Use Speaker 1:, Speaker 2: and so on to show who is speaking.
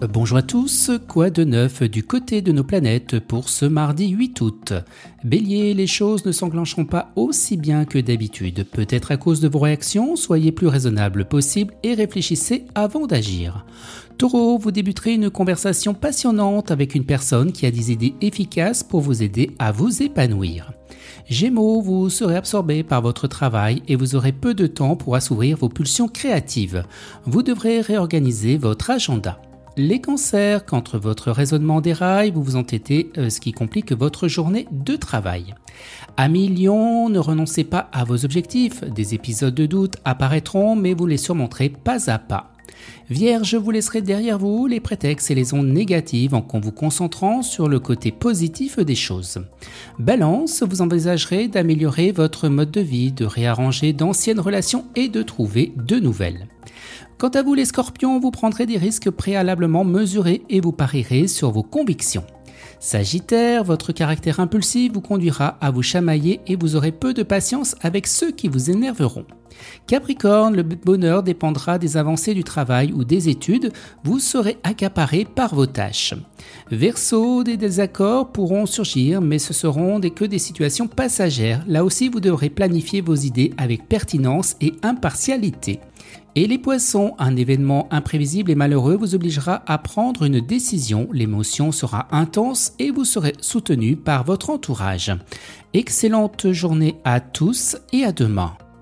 Speaker 1: Bonjour à tous, quoi de neuf du côté de nos planètes pour ce mardi 8 août? Bélier, les choses ne s'enclencheront pas aussi bien que d'habitude. Peut-être à cause de vos réactions, soyez plus raisonnable possible et réfléchissez avant d'agir. Taureau, vous débuterez une conversation passionnante avec une personne qui a des idées efficaces pour vous aider à vous épanouir. Gémeaux, vous serez absorbé par votre travail et vous aurez peu de temps pour assouvir vos pulsions créatives. Vous devrez réorganiser votre agenda. Les cancers, quand votre raisonnement déraille, vous vous entêtez, euh, ce qui complique votre journée de travail. Amis Lion, ne renoncez pas à vos objectifs. Des épisodes de doute apparaîtront, mais vous les surmonterez pas à pas. Vierge, vous laisserez derrière vous les prétextes et les ondes négatives en vous concentrant sur le côté positif des choses. Balance, vous envisagerez d'améliorer votre mode de vie, de réarranger d'anciennes relations et de trouver de nouvelles. Quant à vous les scorpions, vous prendrez des risques préalablement mesurés et vous parierez sur vos convictions. Sagittaire, votre caractère impulsif vous conduira à vous chamailler et vous aurez peu de patience avec ceux qui vous énerveront. Capricorne, le bonheur dépendra des avancées du travail ou des études, vous serez accaparé par vos tâches. Verseau, des désaccords pourront surgir, mais ce seront que des situations passagères. Là aussi, vous devrez planifier vos idées avec pertinence et impartialité. Et les poissons, un événement imprévisible et malheureux vous obligera à prendre une décision, l'émotion sera intense et vous serez soutenu par votre entourage. Excellente journée à tous et à demain.